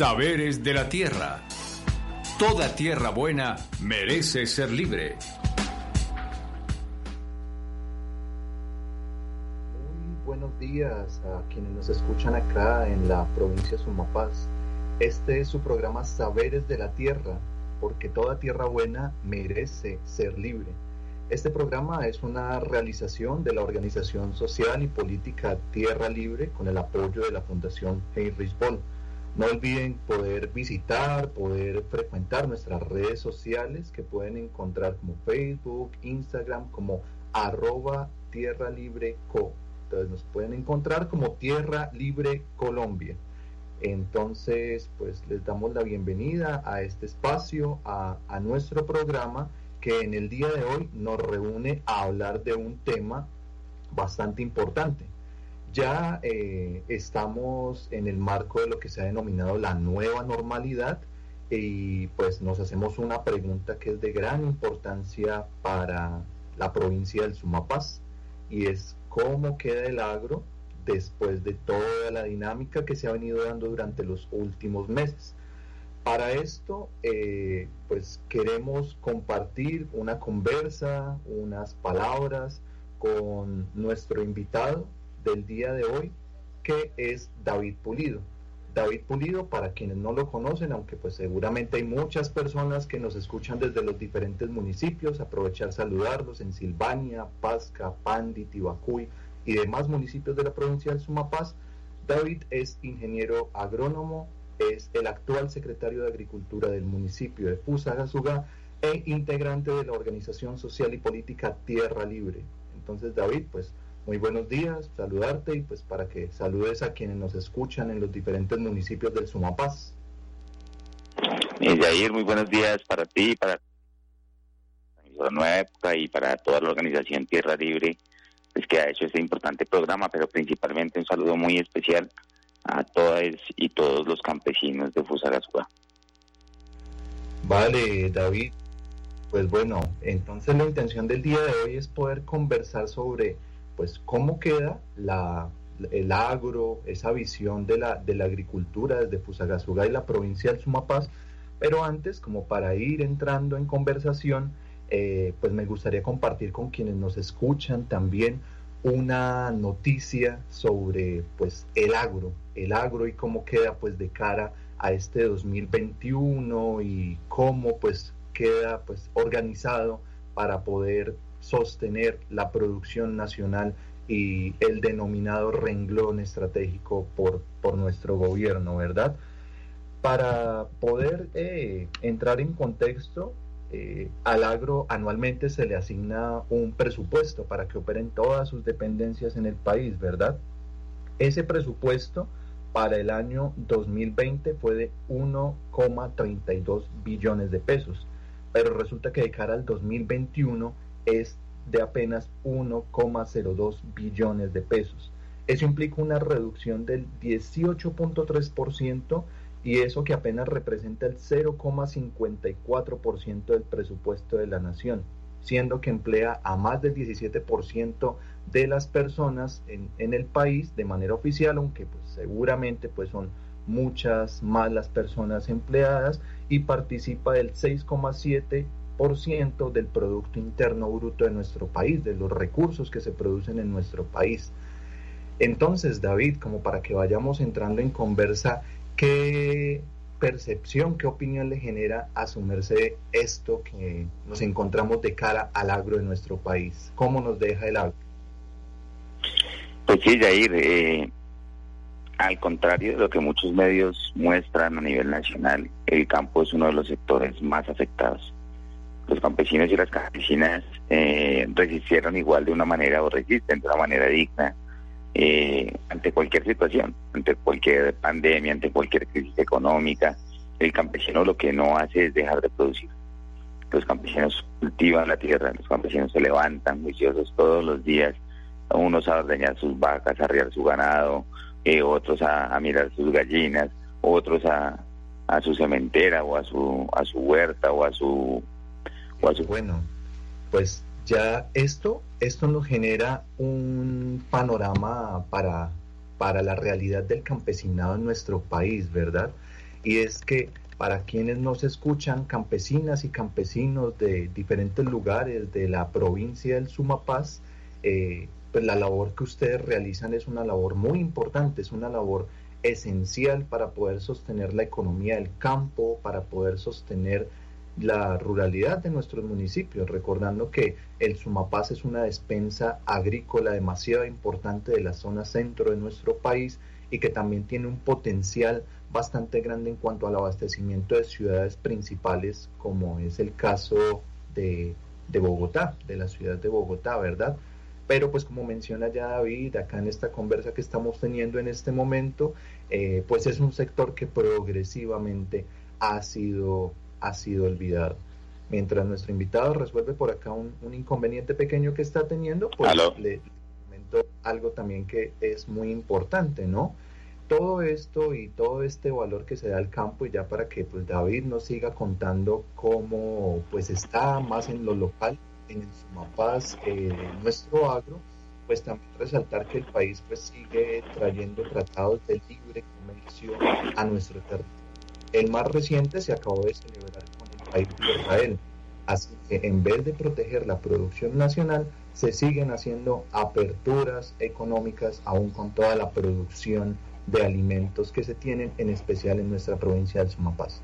Saberes de la Tierra. Toda tierra buena merece ser libre. Muy buenos días a quienes nos escuchan acá en la provincia de Sumapaz. Este es su programa Saberes de la Tierra, porque toda tierra buena merece ser libre. Este programa es una realización de la organización social y política Tierra Libre con el apoyo de la Fundación Heinrich Boll. No olviden poder visitar, poder frecuentar nuestras redes sociales que pueden encontrar como Facebook, Instagram, como arroba Tierra Libre Co. Entonces nos pueden encontrar como Tierra Libre Colombia. Entonces, pues les damos la bienvenida a este espacio, a, a nuestro programa que en el día de hoy nos reúne a hablar de un tema bastante importante. Ya eh, estamos en el marco de lo que se ha denominado la nueva normalidad y pues nos hacemos una pregunta que es de gran importancia para la provincia del Sumapaz y es cómo queda el agro después de toda la dinámica que se ha venido dando durante los últimos meses. Para esto, eh, pues queremos compartir una conversa, unas palabras con nuestro invitado del día de hoy, que es David Pulido. David Pulido, para quienes no lo conocen, aunque pues seguramente hay muchas personas que nos escuchan desde los diferentes municipios, aprovechar saludarlos en Silvania, Pasca, Pandi, Tibacuy y demás municipios de la provincia del Sumapaz. David es ingeniero agrónomo, es el actual secretario de Agricultura del municipio de Fusagasugá e integrante de la organización social y política Tierra Libre. Entonces, David, pues muy buenos días, saludarte y pues para que saludes a quienes nos escuchan en los diferentes municipios del Sumapaz. Eh, Jair, muy buenos días para ti, para la nueva época y para toda la organización Tierra Libre, pues que ha hecho este importante programa, pero principalmente un saludo muy especial a todas y todos los campesinos de Fusagasugá. Vale, David. Pues bueno, entonces la intención del día de hoy es poder conversar sobre pues cómo queda el agro, esa visión de la, de la agricultura desde Fusagasugá y la provincia del Sumapaz. Pero antes, como para ir entrando en conversación, eh, pues me gustaría compartir con quienes nos escuchan también una noticia sobre pues el agro, el agro y cómo queda pues de cara a este 2021 y cómo pues queda pues organizado para poder sostener la producción nacional y el denominado renglón estratégico por, por nuestro gobierno, ¿verdad? Para poder eh, entrar en contexto, eh, al agro anualmente se le asigna un presupuesto para que operen todas sus dependencias en el país, ¿verdad? Ese presupuesto para el año 2020 fue de 1,32 billones de pesos, pero resulta que de cara al 2021 es de apenas 1,02 billones de pesos. Eso implica una reducción del 18.3% y eso que apenas representa el 0,54% del presupuesto de la nación, siendo que emplea a más del 17% de las personas en, el país de manera oficial, aunque pues, seguramente pues, son muchas más las personas empleadas y participa del 6,7% del Producto Interno Bruto de nuestro país, de los recursos que se producen en nuestro país. Entonces, David, como para que vayamos entrando en conversa, ¿Qué percepción, qué opinión le genera asumirse esto que nos encontramos de cara al agro de nuestro país? ¿Cómo nos deja el agro? Pues sí, Jair, eh, al contrario de lo que muchos medios muestran a nivel nacional, el campo es uno de los sectores más afectados. Los campesinos y las campesinas eh, resistieron igual de una manera o resisten de una manera digna eh, ante cualquier situación, ante cualquier pandemia, ante cualquier crisis económica. El campesino lo que no hace es dejar de producir. Los campesinos cultivan la tierra, los campesinos se levantan juiciosos todos los días, unos a ordeñar sus vacas, a arriar su ganado, eh, otros a, mirar sus gallinas, otros a, a su cementera o a su, a su huerta o a su... Bueno, pues ya esto, esto nos genera un panorama para, para la realidad del campesinado en nuestro país, ¿verdad? y es que para quienes nos escuchan, campesinas y campesinos de diferentes lugares de la provincia del Sumapaz, eh, pues la labor que ustedes realizan es una labor muy importante, es una labor esencial para poder sostener la economía del campo, para poder sostener la ruralidad de nuestros municipios, recordando que el Sumapaz es una despensa agrícola demasiado importante de la zona centro de nuestro país y que también tiene un potencial bastante grande en cuanto al abastecimiento de ciudades principales, como es el caso de, de Bogotá, de la ciudad de Bogotá, ¿verdad? Pero pues como menciona ya David, acá en esta conversa que estamos teniendo en este momento, eh, pues es un sector que progresivamente ha sido ha sido olvidado. Mientras nuestro invitado resuelve por acá un, inconveniente pequeño que está teniendo, pues le, comento algo también que es muy importante, ¿no? Todo esto y todo este valor que se da al campo, y ya para que pues David nos siga contando cómo pues está más en lo local, en Sumapaz, eh, nuestro agro, pues también resaltar que el país pues sigue trayendo tratados de libre comercio a nuestro territorio el más reciente se acabó de celebrar con el país de Israel. Así que en vez de proteger la producción nacional, se siguen haciendo aperturas económicas aún con toda la producción de alimentos que se tienen, en especial en nuestra provincia del Sumapaz.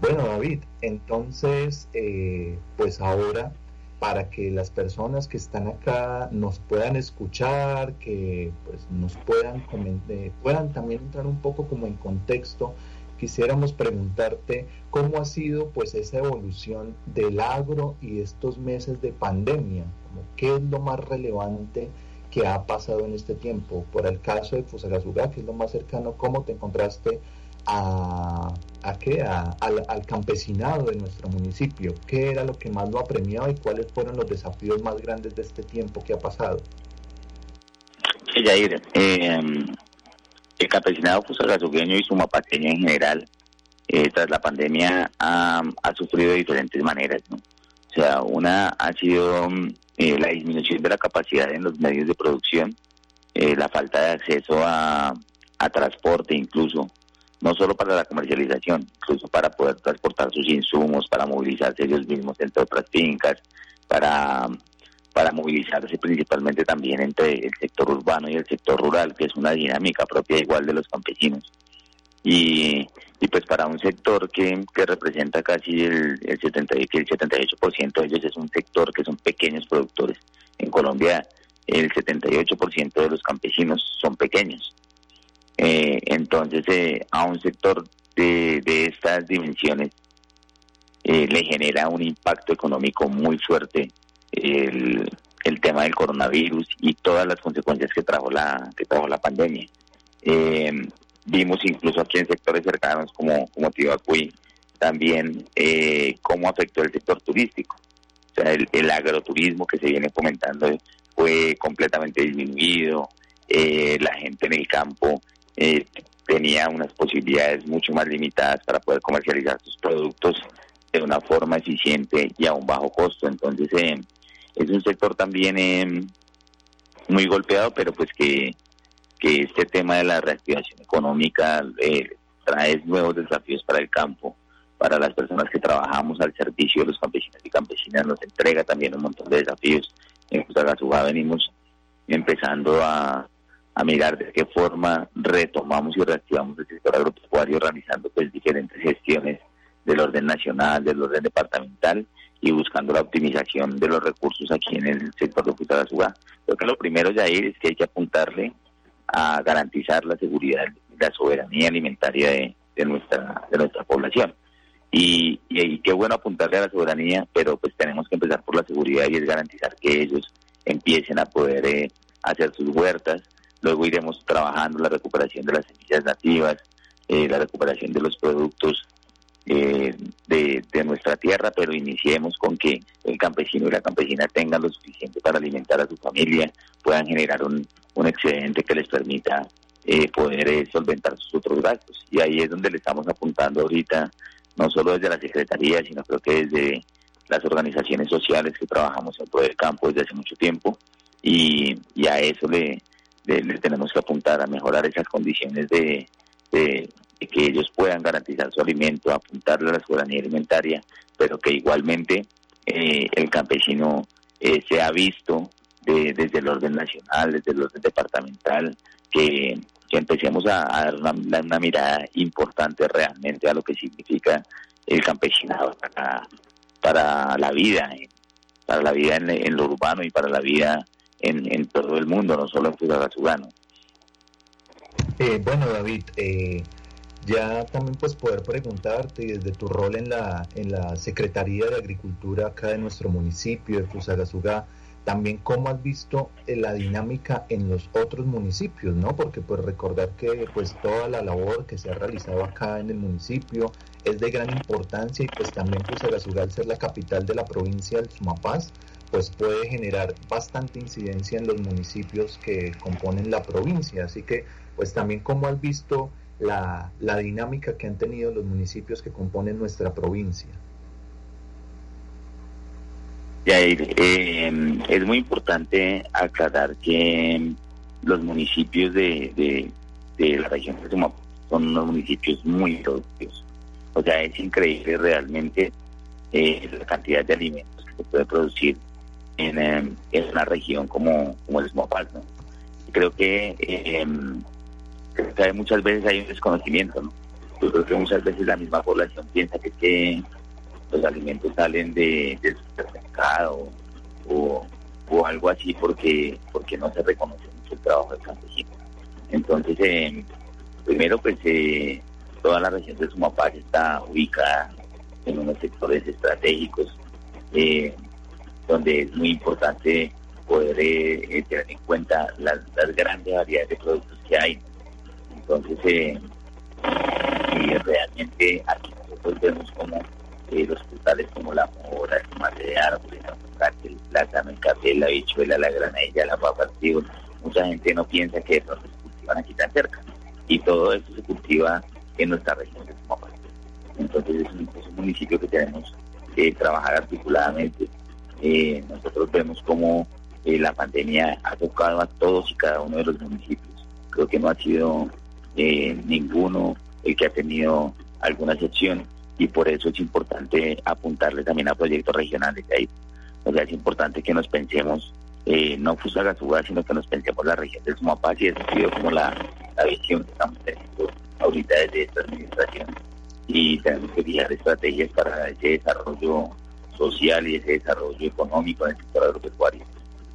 Bueno, David, entonces, eh, pues ahora, para que las personas que están acá nos puedan escuchar, que pues nos puedan, eh, puedan también entrar un poco como en contexto quisiéramos preguntarte cómo ha sido pues esa evolución del agro y estos meses de pandemia, como qué es lo más relevante que ha pasado en este tiempo. Por el caso de Fusagasugá, que es lo más cercano, ¿cómo te encontraste a, a qué? al, campesinado de nuestro municipio? ¿Qué era lo que más lo ha premiado y cuáles fueron los desafíos más grandes de este tiempo que ha pasado? Sí, Jair, eh, el campesinado fusagasugueño y sumapateño en general, eh, tras la pandemia, ha, sufrido de diferentes maneras. ¿no? O sea, una ha sido mm, eh, la disminución de la capacidad en los medios de producción, eh, la falta de acceso a, a transporte incluso, no solo para la comercialización, incluso para poder transportar sus insumos, para movilizarse ellos mismos entre otras fincas, para para movilizarse principalmente también entre el sector urbano y el sector rural, que es una dinámica propia igual de los campesinos. Y, y pues para un sector que, que representa casi el, el, 70, que el 78% de ellos es un sector que son pequeños productores. En Colombia el 78% de los campesinos son pequeños. Eh, entonces eh, a un sector de, de estas dimensiones eh, le genera un impacto económico muy fuerte el, tema del coronavirus y todas las consecuencias que trajo la, que trajo la pandemia. Eh, vimos incluso aquí en sectores cercanos como, como Tibacuí también eh, cómo afectó el sector turístico. O sea, el, agroturismo que se viene comentando fue completamente disminuido, eh, la gente en el campo eh, tenía unas posibilidades mucho más limitadas para poder comercializar sus productos de una forma eficiente y a un bajo costo. Entonces, eh, es un sector también eh, muy golpeado, pero pues que, que este tema de la reactivación económica eh, trae nuevos desafíos para el campo, para las personas que trabajamos al servicio de los campesinos y campesinas, nos entrega también un montón de desafíos. En Fusagasugá venimos empezando a, a mirar de qué forma retomamos y reactivamos el sector agropecuario, realizando pues diferentes gestiones del orden nacional, del orden departamental y buscando la optimización de los recursos aquí en el sector de Fusagasugá. Creo que lo primero, Jair, es que hay que apuntarle a garantizar la seguridad la soberanía alimentaria de, de, nuestra, de nuestra población. Y, y, qué bueno apuntarle a la soberanía, pero pues tenemos que empezar por la seguridad y es garantizar que ellos empiecen a poder eh, hacer sus huertas. Luego iremos trabajando la recuperación de las semillas nativas, eh, la recuperación de los productos eh, de, nuestra tierra, pero iniciemos con que el campesino y la campesina tengan lo suficiente para alimentar a su familia, puedan generar un, un excedente que les permita eh, poder eh, solventar sus otros gastos. Y ahí es donde le estamos apuntando ahorita, no solo desde la Secretaría, sino creo que desde las organizaciones sociales que trabajamos en todo el campo desde hace mucho tiempo, y, a eso le, tenemos que apuntar, a mejorar esas condiciones de, que ellos puedan garantizar su alimento, apuntarle a la soberanía alimentaria, pero que igualmente eh, el campesino eh, se ha visto desde el orden nacional, desde el orden departamental, que, empecemos a, dar una, mirada importante realmente a lo que significa el campesinado para, para la vida, para la vida en, lo urbano y para la vida en, todo el mundo, no solo en Fusagasugano. Eh, bueno, David, eh, ya también pues poder preguntarte desde tu rol en la, en la Secretaría de Agricultura acá de nuestro municipio de Fusagasugá, también cómo has visto eh, la dinámica en los otros municipios, ¿no? Porque pues recordar que pues toda la labor que se ha realizado acá en el municipio es de gran importancia y pues también Fusagasugá al ser la capital de la provincia del Sumapaz, pues puede generar bastante incidencia en los municipios que componen la provincia. Así que pues también cómo has visto la, la dinámica que han tenido los municipios que componen nuestra provincia. Eh, es muy importante aclarar que los municipios de, de, la región de Sumapaz son unos municipios muy productivos. O sea, es increíble realmente eh, la cantidad de alimentos que se puede producir en, em, en una región como, como el Sumapaz. Creo que eh, muchas veces hay un desconocimiento, ¿no? Muchas veces la misma población piensa que, que los alimentos salen de, del supermercado o, o algo así porque porque no se reconoce mucho el trabajo del campesino. Entonces, eh, primero pues eh, toda la región de Sumapaz está ubicada en unos sectores estratégicos eh, donde es muy importante poder tener en cuenta las, las grandes variedades de productos que hay entonces, eh, realmente aquí nosotros vemos como eh, los frutales como la mora, el tomate de árbol, el plátano, el café, la bichuela, la granella, la papa, tío. Mucha gente no piensa que eso se cultivan aquí tan cerca. Y todo eso se cultiva en nuestra región de Sumapaz. Entonces es un, municipio que tenemos que trabajar articuladamente. Eh, nosotros vemos como eh, la pandemia ha tocado a todos y cada uno de los municipios. Creo que no ha sido eh, ninguno el que ha tenido alguna excepción y por eso es importante apuntarle también a proyectos regionales de ahí. O sea, es importante que nos pensemos, eh, no Fusagasugá, sino que nos pensemos la región del Sumapaz y eso ha sido como la, visión que estamos teniendo ahorita desde esta administración y tenemos que fijar estrategias para ese desarrollo social y ese desarrollo económico en el sector agropecuario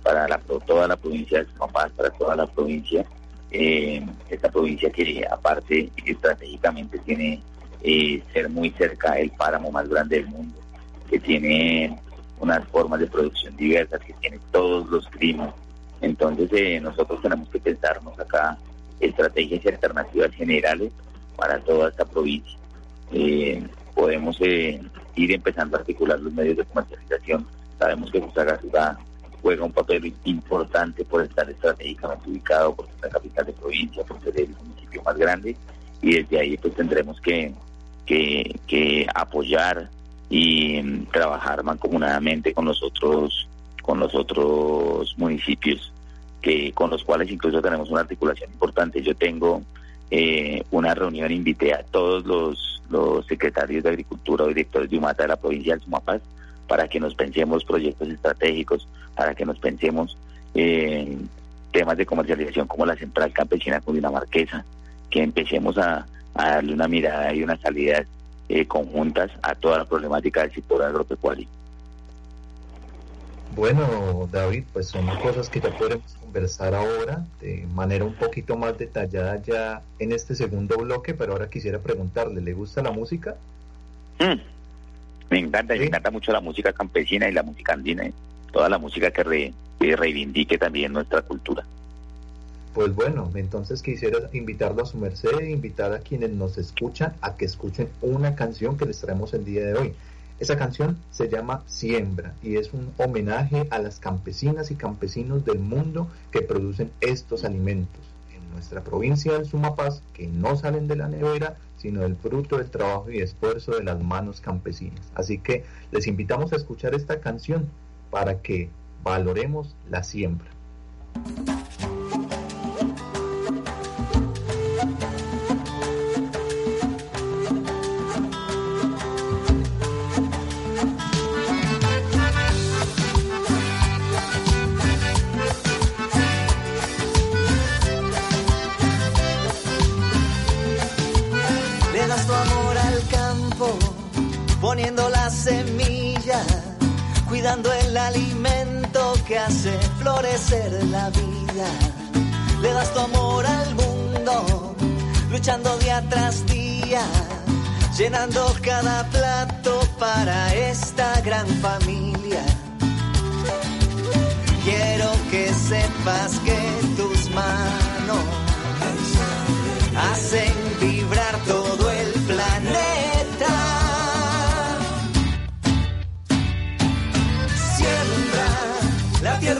para la, toda la provincia de Sumapaz, para toda la provincia eh, esta provincia que aparte estratégicamente tiene eh, ser muy cerca el páramo más grande del mundo, que tiene unas formas de producción diversas, que tiene todos los climas. Entonces eh, nosotros tenemos que pensarnos acá estrategias y alternativas generales para toda esta provincia. Eh, podemos ir empezando a articular los medios de comercialización. Sabemos que Fusagasugá juega un papel importante por estar estratégicamente ubicado, por ser la capital de provincia, por ser el municipio más grande y desde ahí pues tendremos que, que, apoyar y mm, trabajar mancomunadamente con los otros con los otros municipios que con los cuales incluso tenemos una articulación importante. Yo tengo eh, una reunión, invité a todos los, los secretarios de Agricultura o directores de UMATA de la provincia del Sumapaz para que nos pensemos proyectos estratégicos, para que nos pensemos en temas de comercialización como la central campesina cundinamarquesa, que empecemos a, darle una mirada y unas salidas eh, conjuntas a toda la problemática del sector agropecuario. Bueno, David, pues son cosas que ya podemos conversar ahora de manera un poquito más detallada ya en este segundo bloque, pero ahora quisiera preguntarle, ¿le gusta la música? Mm. Me encanta, me encanta mucho la música campesina y la música andina, toda la música que, reivindique también nuestra cultura. Pues bueno, entonces quisiera invitarlo a su merced, e invitar a quienes nos escuchan a que escuchen una canción que les traemos el día de hoy. Esa canción se llama Siembra y es un homenaje a las campesinas y campesinos del mundo que producen estos alimentos en nuestra provincia del Sumapaz, que no salen de la nevera, sino el fruto del trabajo y esfuerzo de las manos campesinas. Así que les invitamos a escuchar esta canción para que valoremos la siembra. Cuidando el alimento que hace florecer la vida. Le das tu amor al mundo, luchando día tras día, llenando cada plato para esta gran familia. Quiero que sepas que tus manos hacen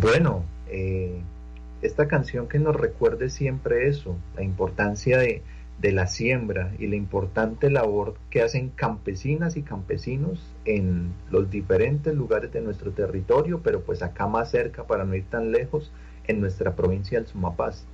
Bueno, eh, esta canción que nos recuerde siempre eso, la importancia de, de la siembra y la importante labor que hacen campesinas y campesinos en los diferentes lugares de nuestro territorio, pero pues acá más cerca para no ir tan lejos, en nuestra provincia del Sumapaz.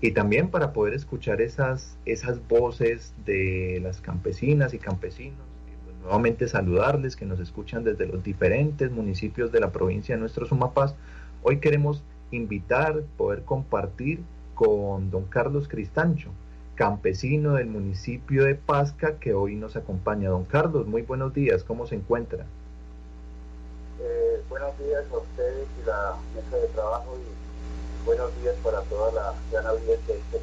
Y también para poder escuchar esas, esas voces de las campesinas y campesinos, pues nuevamente saludarles que nos escuchan desde los diferentes municipios de la provincia de nuestro Sumapaz. Hoy queremos invitar, poder compartir con don Carlos Cristancho, campesino del municipio de Pasca, que hoy nos acompaña. Don Carlos, muy buenos días, ¿cómo se encuentra? Eh, buenos días a ustedes y la mesa de trabajo y buenos días para toda la gran audiencia de este.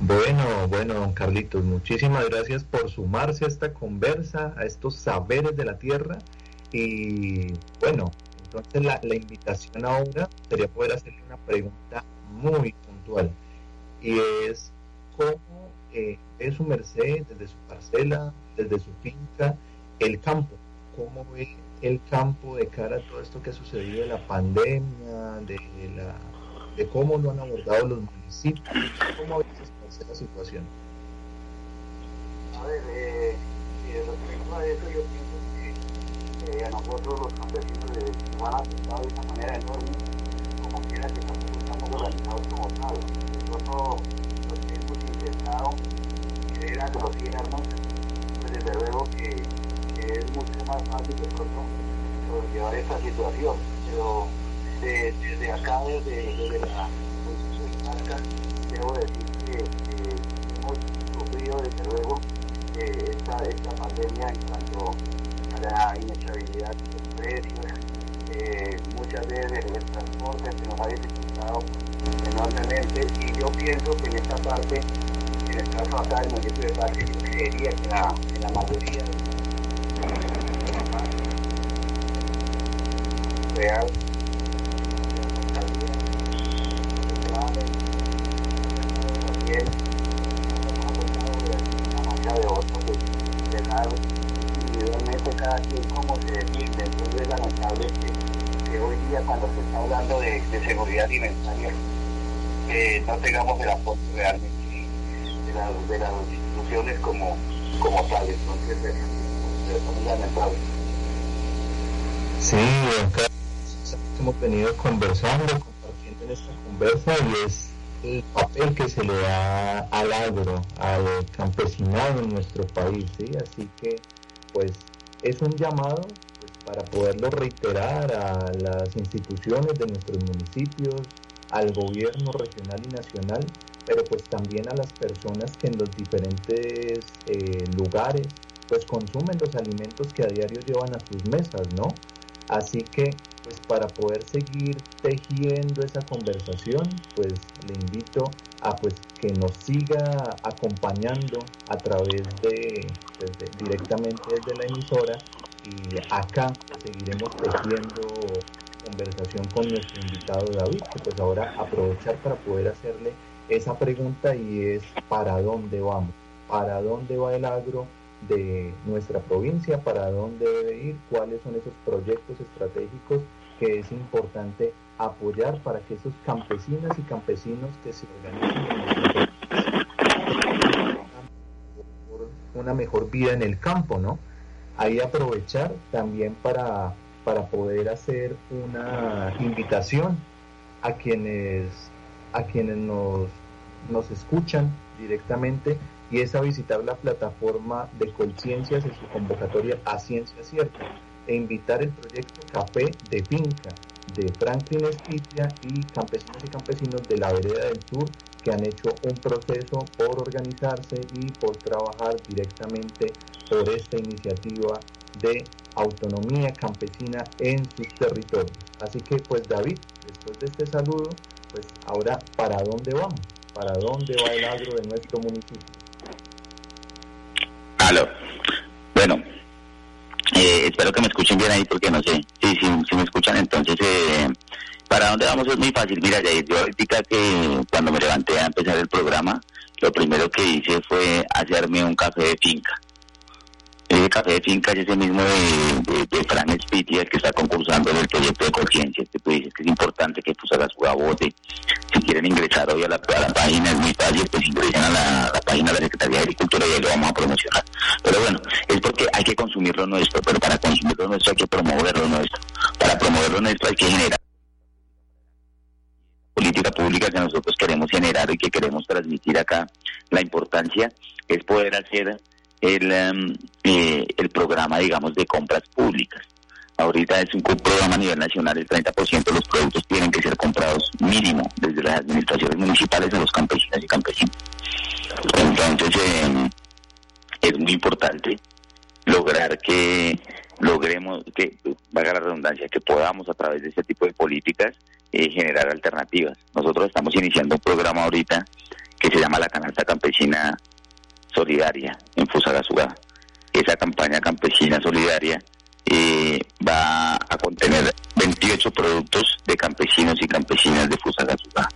Bueno, bueno, don Carlitos, muchísimas gracias por sumarse a esta conversa, a estos saberes de la tierra. Y bueno, entonces la, la invitación ahora sería poder hacerle una pregunta muy puntual. Y es, ¿cómo eh, ve su merced desde su parcela, desde su finca, el campo? ¿Cómo ve el campo de cara a todo esto que ha sucedido de la pandemia, de, la, de cómo lo han abordado los municipios? ¿Cómo ve esa situación? A ver, eh, respecto a eso, yo pienso a nosotros los campesinos de han afectado de una manera enorme, como quiera que nosotros estamos organizados como Estado. Nosotros los que hemos intentado creer a los gobiernos, pues desde luego que, es mucho más fácil de pronto sobrellevar esta situación. Pero de- desde acá, desde, la posición de debo decir que, hemos sufrido desde luego eh, esta, esta pandemia en cuanto la inestabilidad de los precios, muchas veces el transporte se nos ha dificultado enormemente y yo pienso que en esta parte, en el caso acá del municipio de Parque, yo creería que la, en la mayoría de real, alimentaria, que no tengamos el apoyo realmente de, las instituciones como, como tales. Entonces, es muy lamentable. Sí, acá hemos venido conversando, compartiendo en esta conversa y es el papel que se le da al agro, al campesinado en nuestro país, ¿sí? Así que, pues, es un llamado para poderlo reiterar a las instituciones de nuestros municipios, al gobierno regional y nacional, pero pues también a las personas que en los diferentes eh, lugares pues consumen los alimentos que a diario llevan a sus mesas, ¿no? Así que pues para poder seguir tejiendo esa conversación, pues le invito a pues que nos siga acompañando a través de, directamente desde la emisora y acá seguiremos tejiendo conversación con nuestro invitado David, que pues ahora aprovechar para poder hacerle esa pregunta y es ¿para dónde vamos? ¿Para dónde va el agro de nuestra provincia? ¿Para dónde debe ir? ¿Cuáles son esos proyectos estratégicos que es importante apoyar para que esos campesinas y campesinos que se organizan una mejor vida en el campo, ¿no? Ahí aprovechar también para, para poder hacer una invitación a quienes, a quienes nos, nos escuchan directamente y es a visitar la plataforma de conciencias en su convocatoria a Ciencia Cierta e invitar el proyecto Café de Finca de Franklin Esquitia y campesinos y campesinos de la vereda del sur que han hecho un proceso por organizarse y por trabajar directamente por esta iniciativa de autonomía campesina en sus territorios. Así que pues David, después de este saludo, pues ahora ¿para dónde vamos? ¿Para dónde va el agro de nuestro municipio? Aló. Bueno, eh, espero que me escuchen bien ahí porque no sé. Sí, sí, sí me escuchan. Entonces, eh, ¿para dónde vamos? Es muy fácil. Mira, yo ahorita que cuando me levanté a empezar el programa, lo primero que hice fue hacerme un café de finca. Ese café de finca es ese mismo de, de, Fran Spitia que está concursando en el proyecto de conciencia, que tú dices que es importante que tú hagas su bote. Si quieren ingresar hoy a la, página, es muy fácil, pues ingresen a la, página de la Secretaría de Agricultura y ahí lo vamos a promocionar. Pero bueno, es porque hay que consumir lo nuestro, pero para consumir lo nuestro hay que promover lo nuestro. Para promover lo nuestro hay que generar política pública que nosotros queremos generar y que queremos transmitir acá. La importancia es poder hacer el, em, eh, el programa, digamos, de compras públicas. Ahorita es un programa a nivel nacional, el 30% de los productos tienen que ser comprados mínimo desde las administraciones municipales a los campesinos y campesinos. Entonces, em, es muy importante lograr que logremos, que valga la redundancia, que podamos a través de este tipo de políticas eh, generar alternativas. Nosotros estamos iniciando un programa ahorita que se llama la canasta campesina solidaria en Fusagasugá. Esa campaña campesina solidaria eh, va a contener 28 productos de campesinos y campesinas de Fusagasugá.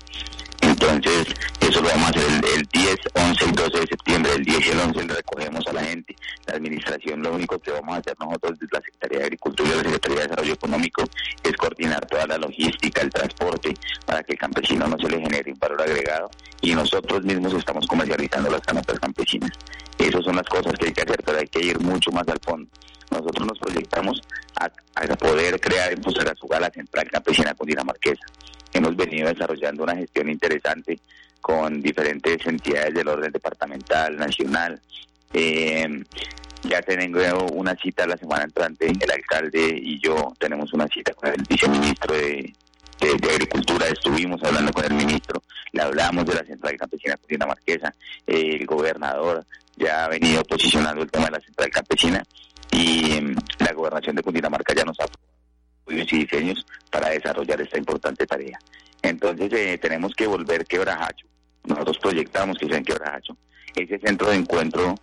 Entonces, eso lo vamos a hacer el, 10, 11 y 12 de septiembre. El 10 y el 11 le recogemos a la gente. La administración, lo único que vamos a hacer nosotros desde la Secretaría de Agricultura y la Secretaría de Desarrollo Económico es coordinar toda la logística, el transporte, para que el campesino no se le genere un valor agregado. Y nosotros mismos estamos comercializando las canastas campesinas. Esas son las cosas que hay que hacer, pero hay que ir mucho más al fondo. Nosotros nos proyectamos a, poder crear en Fusagasugá la central campesina cundinamarquesa hemos venido desarrollando una gestión interesante con diferentes entidades del orden departamental, nacional. Eh, ya tengo una cita la semana entrante, el alcalde y yo tenemos una cita con el viceministro de, Agricultura, estuvimos hablando con el ministro, le hablamos de la Central Campesina Marquesa, el gobernador ya ha venido posicionando el tema de la Central Campesina y mm, la gobernación de Cundinamarca ya nos ha y diseños para desarrollar esta importante tarea. Entonces eh, tenemos que volver Quebrajacho. Nosotros proyectamos que sea en Quebrajacho. Ese centro de encuentro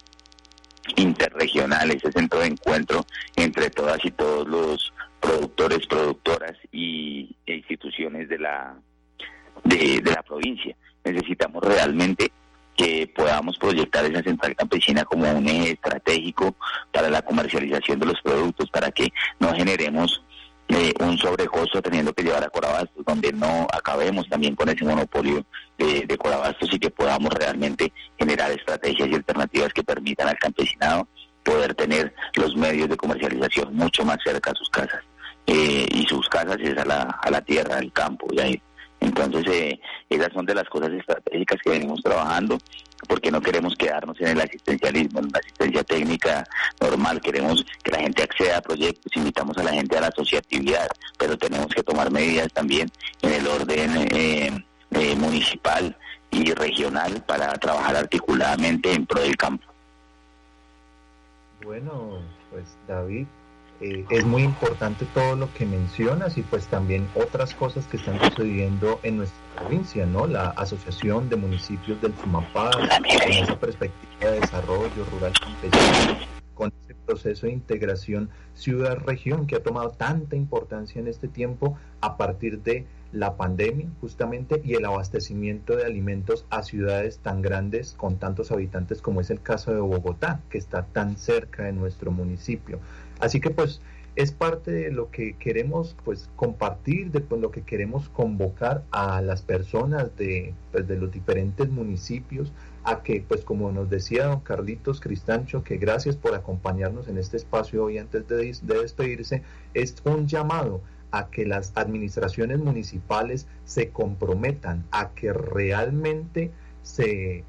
interregional, ese centro de encuentro entre todas y todos los productores, productoras y e instituciones de la de, de la provincia. Necesitamos realmente que podamos proyectar esa central campesina como un eje estratégico para la comercialización de los productos, para que no generemos eh, un sobrecosto teniendo que llevar a Corabastos, donde no acabemos también con ese monopolio de, Corabastos y que podamos realmente generar estrategias y alternativas que permitan al campesinado poder tener los medios de comercialización mucho más cerca a sus casas. Eh, y sus casas es a la, a la tierra, al campo. ¿ya? Entonces, eh, esas son de las cosas estratégicas que venimos trabajando, porque no queremos quedarnos en el asistencialismo, en la asistencia técnica normal, queremos que la gente acceda a proyectos, invitamos a la gente a la asociatividad, pero tenemos que tomar medidas también en el orden eh, eh, municipal y regional para trabajar articuladamente en pro del campo. Bueno, pues David, eh, es muy importante todo lo que mencionas y pues también otras cosas que están sucediendo en nuestra provincia, ¿no? La Asociación de Municipios del Sumapaz, con esa perspectiva de desarrollo rural campesino, con ese proceso de integración ciudad-región que ha tomado tanta importancia en este tiempo a partir de la pandemia justamente y el abastecimiento de alimentos a ciudades tan grandes con tantos habitantes como es el caso de Bogotá, que está tan cerca de nuestro municipio. Así que pues es parte de lo que queremos pues compartir, de pues, lo que queremos convocar a las personas de, pues, de los diferentes municipios a que pues como nos decía don Carlitos Cristancho, que gracias por acompañarnos en este espacio hoy antes de, de despedirse, es un llamado a que las administraciones municipales se comprometan, a que realmente se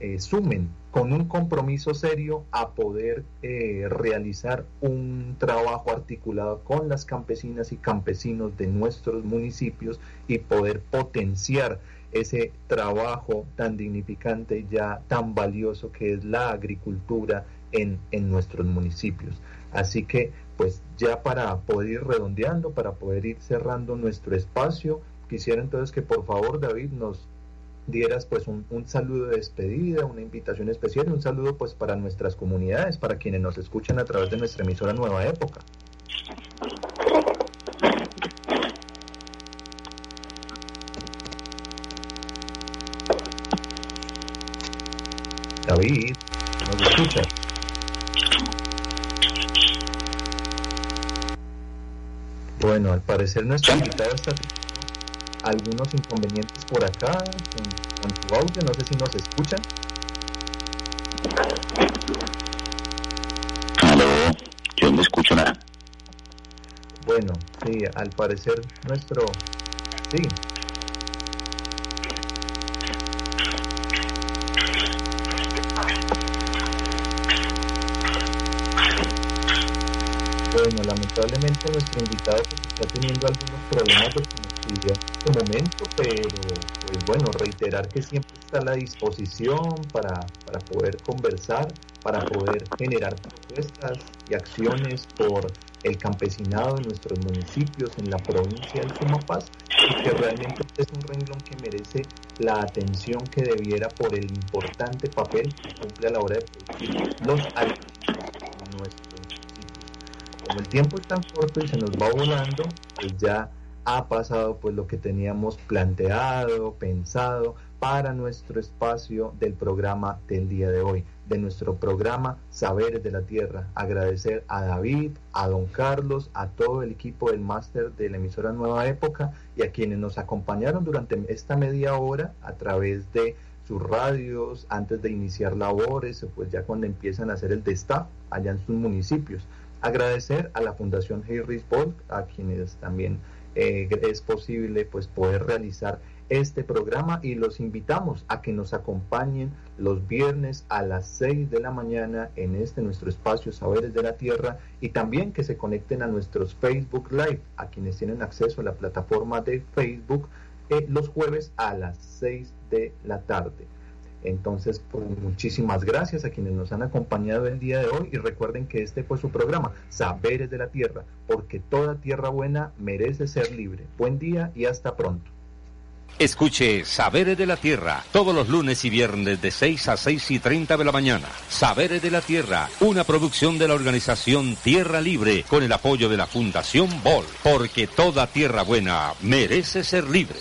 eh, sumen con un compromiso serio a poder eh, realizar un trabajo articulado con las campesinas y campesinos de nuestros municipios y poder potenciar ese trabajo tan dignificante y ya tan valioso que es la agricultura en, en nuestros municipios. Así que, pues ya para poder ir redondeando, para poder ir cerrando nuestro espacio, quisiera entonces que por favor David nos dieras pues un, saludo de despedida, una invitación especial un saludo pues para nuestras comunidades, para quienes nos escuchan a través de nuestra emisora Nueva Época. David, ¿nos escuchas? Bueno, al parecer nuestro invitado está algunos inconvenientes por acá con, tu audio, no sé si nos escuchan. Aló, yo no escucho nada. Bueno, sí, al parecer nuestro... Sí, Bueno, lamentablemente nuestro invitado pues, está teniendo algunos problemas de en este momento, pero pues bueno, reiterar que siempre está a la disposición para, para poder conversar, para poder generar propuestas y acciones por el campesinado en nuestros municipios, en la provincia del Sumapaz, y que realmente es un renglón que merece la atención que debiera por el importante papel que cumple a la hora de producir los alimentos en nuestro como el tiempo es tan corto y se nos va volando, pues ya ha pasado pues lo que teníamos planteado, pensado para nuestro espacio del programa del día de hoy, de nuestro programa Saberes de la Tierra. Agradecer a David, a don Carlos, a todo el equipo del máster de la emisora Nueva Época y a quienes nos acompañaron durante esta media hora a través de sus radios, antes de iniciar labores, pues ya cuando empiezan a hacer el destape allá en sus municipios. Agradecer a la Fundación Harris Bolt, a quienes también eh, es posible pues poder realizar este programa y los invitamos a que nos acompañen los viernes a las 6 de la mañana en este nuestro espacio Saberes de la Tierra y también que se conecten a nuestros Facebook Live, a quienes tienen acceso a la plataforma de Facebook eh, los jueves a las 6 de la tarde. Entonces, pues, muchísimas gracias a quienes nos han acompañado el día de hoy y recuerden que este fue su programa, Saberes de la Tierra, porque toda tierra buena merece ser libre. Buen día y hasta pronto. Escuche Saberes de la Tierra todos los lunes y viernes de 6 a 6 y 30 de la mañana. Saberes de la Tierra, una producción de la organización Tierra Libre con el apoyo de la Fundación Bol, porque toda tierra buena merece ser libre.